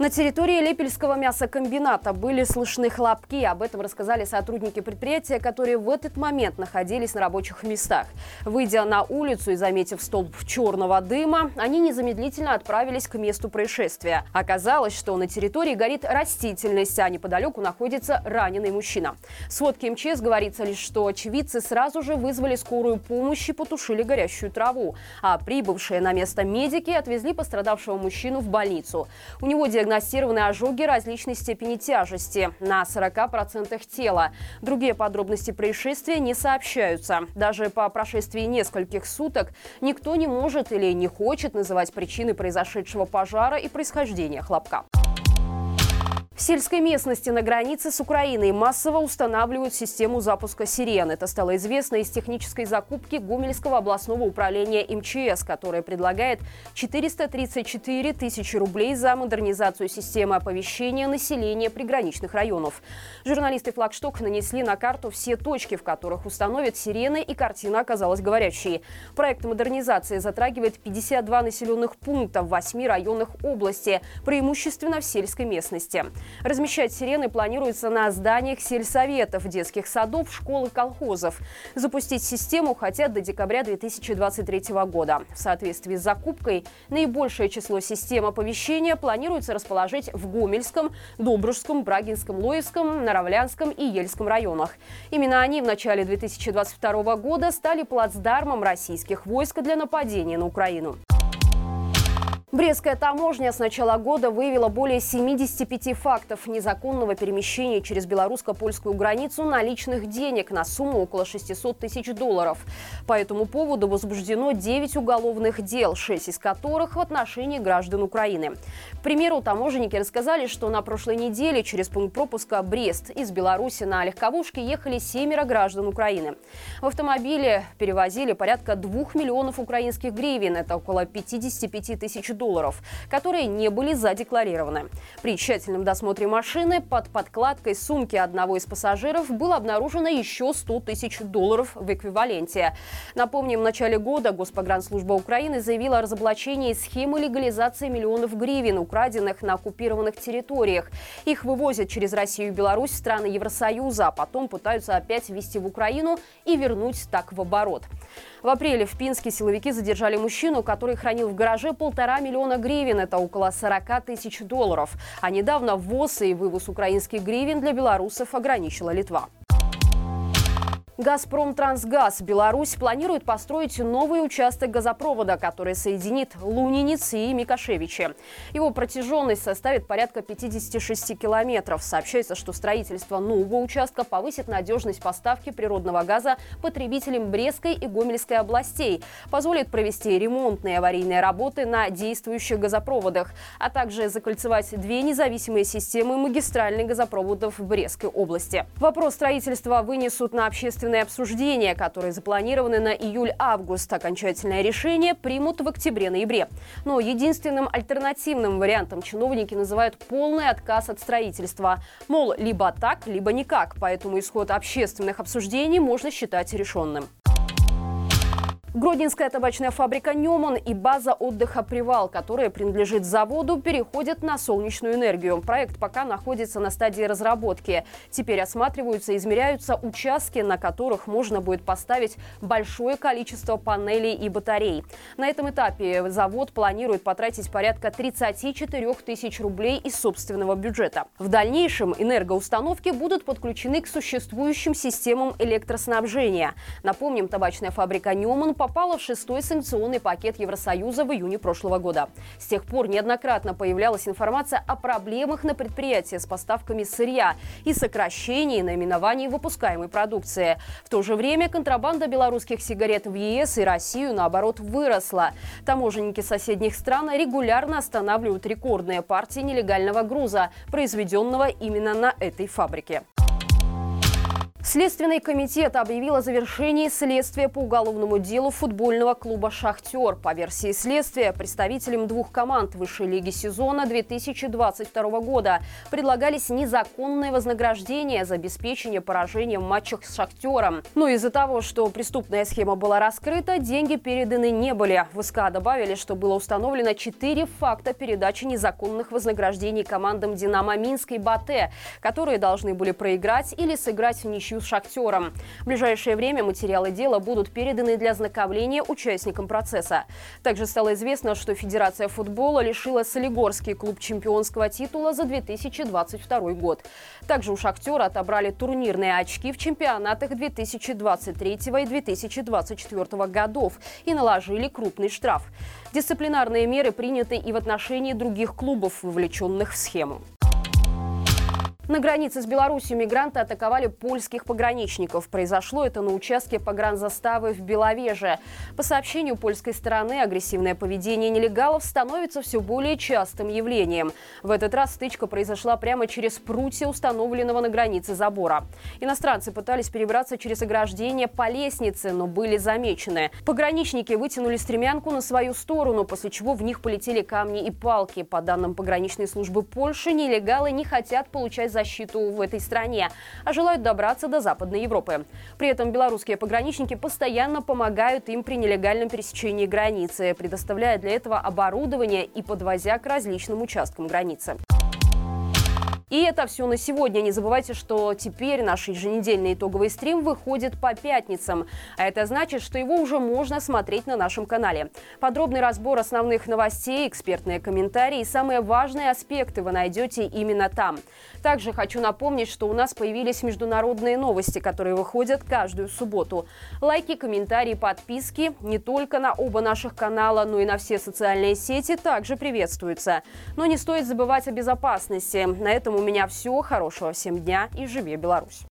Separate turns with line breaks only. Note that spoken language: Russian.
На территории Лепельского мясокомбината были слышны хлопки. Об этом рассказали сотрудники предприятия, которые в этот момент находились на рабочих местах. Выйдя на улицу и заметив столб черного дыма, они незамедлительно отправились к месту происшествия. Оказалось, что на территории горит растительность, а неподалеку находится раненый мужчина. В сводке МЧС говорится лишь, что очевидцы сразу же вызвали скорую помощь и потушили горящую траву. А прибывшие на место медики отвезли пострадавшего мужчину в больницу. У него диагностировали диагностированы ожоги различной степени тяжести на 40% тела. Другие подробности происшествия не сообщаются. Даже по прошествии нескольких суток никто не может или не хочет называть причины произошедшего пожара и происхождения хлопка. В сельской местности на границе с Украиной массово устанавливают систему запуска сирен. Это стало известно из технической закупки Гомельского областного управления МЧС, которое предлагает 434 тысячи рублей за модернизацию системы оповещения населения приграничных районов. Журналисты «Флагшток» нанесли на карту все точки, в которых установят сирены, и картина оказалась говорящей. Проект модернизации затрагивает 52 населенных пункта в 8 районах области, преимущественно в сельской местности. Размещать сирены планируется на зданиях сельсоветов, детских садов, школ и колхозов. Запустить систему хотят до декабря 2023 года. В соответствии с закупкой наибольшее число систем оповещения планируется расположить в Гомельском, Добружском, Брагинском, Лоевском, Наравлянском и Ельском районах. Именно они в начале 2022 года стали плацдармом российских войск для нападения на Украину. Брестская таможня с начала года выявила более 75 фактов незаконного перемещения через белорусско-польскую границу наличных денег на сумму около 600 тысяч долларов. По этому поводу возбуждено 9 уголовных дел, 6 из которых в отношении граждан Украины. К примеру, таможенники рассказали, что на прошлой неделе через пункт пропуска Брест из Беларуси на легковушке ехали семеро граждан Украины. В автомобиле перевозили порядка 2 миллионов украинских гривен, это около 55 тысяч долларов долларов, которые не были задекларированы. При тщательном досмотре машины под подкладкой сумки одного из пассажиров было обнаружено еще 100 тысяч долларов в эквиваленте. Напомним, в начале года Госпогранслужба Украины заявила о разоблачении схемы легализации миллионов гривен, украденных на оккупированных территориях. Их вывозят через Россию и Беларусь в страны Евросоюза, а потом пытаются опять ввести в Украину и вернуть так в оборот. В апреле в Пинске силовики задержали мужчину, который хранил в гараже полтора миллиона гривен. Это около 40 тысяч долларов. А недавно ввоз и вывоз украинских гривен для белорусов ограничила Литва. «Газпром Трансгаз» Беларусь планирует построить новый участок газопровода, который соединит Лунинец и Микошевичи. Его протяженность составит порядка 56 километров. Сообщается, что строительство нового участка повысит надежность поставки природного газа потребителям Брестской и Гомельской областей, позволит провести ремонтные аварийные работы на действующих газопроводах, а также закольцевать две независимые системы магистральных газопроводов Брестской области. Вопрос строительства вынесут на общественный общественные обсуждения, которые запланированы на июль-август. Окончательное решение примут в октябре-ноябре. Но единственным альтернативным вариантом чиновники называют полный отказ от строительства. Мол, либо так, либо никак. Поэтому исход общественных обсуждений можно считать решенным. Гродненская табачная фабрика «Неман» и база отдыха «Привал», которая принадлежит заводу, переходят на солнечную энергию. Проект пока находится на стадии разработки. Теперь осматриваются и измеряются участки, на которых можно будет поставить большое количество панелей и батарей. На этом этапе завод планирует потратить порядка 34 тысяч рублей из собственного бюджета. В дальнейшем энергоустановки будут подключены к существующим системам электроснабжения. Напомним, табачная фабрика «Неман» попала в шестой санкционный пакет Евросоюза в июне прошлого года. С тех пор неоднократно появлялась информация о проблемах на предприятии с поставками сырья и сокращении наименований выпускаемой продукции. В то же время контрабанда белорусских сигарет в ЕС и Россию, наоборот, выросла. Таможенники соседних стран регулярно останавливают рекордные партии нелегального груза, произведенного именно на этой фабрике. Следственный комитет объявил о завершении следствия по уголовному делу футбольного клуба «Шахтер». По версии следствия, представителям двух команд высшей лиги сезона 2022 года предлагались незаконные вознаграждения за обеспечение поражения в матчах с «Шахтером». Но из-за того, что преступная схема была раскрыта, деньги переданы не были. В СК добавили, что было установлено четыре факта передачи незаконных вознаграждений командам «Динамо Минск» и «Батэ», которые должны были проиграть или сыграть в ничью «Шахтером». В ближайшее время материалы дела будут переданы для ознакомления участникам процесса. Также стало известно, что Федерация футбола лишила Солигорский клуб чемпионского титула за 2022 год. Также у «Шахтера» отобрали турнирные очки в чемпионатах 2023 и 2024 годов и наложили крупный штраф. Дисциплинарные меры приняты и в отношении других клубов, вовлеченных в схему. На границе с Беларусью мигранты атаковали польских пограничников. Произошло это на участке погранзаставы в Беловеже. По сообщению польской стороны, агрессивное поведение нелегалов становится все более частым явлением. В этот раз стычка произошла прямо через прутья установленного на границе забора. Иностранцы пытались перебраться через ограждение по лестнице, но были замечены. Пограничники вытянули стремянку на свою сторону, после чего в них полетели камни и палки. По данным пограничной службы Польши, нелегалы не хотят получать защиту в этой стране, а желают добраться до Западной Европы. При этом белорусские пограничники постоянно помогают им при нелегальном пересечении границы, предоставляя для этого оборудование и подвозя к различным участкам границы. И это все на сегодня. Не забывайте, что теперь наш еженедельный итоговый стрим выходит по пятницам. А это значит, что его уже можно смотреть на нашем канале. Подробный разбор основных новостей, экспертные комментарии и самые важные аспекты вы найдете именно там. Также хочу напомнить, что у нас появились международные новости, которые выходят каждую субботу. Лайки, комментарии, подписки не только на оба наших канала, но и на все социальные сети также приветствуются. Но не стоит забывать о безопасности. На этом у меня все. Хорошего всем дня и живи Беларусь!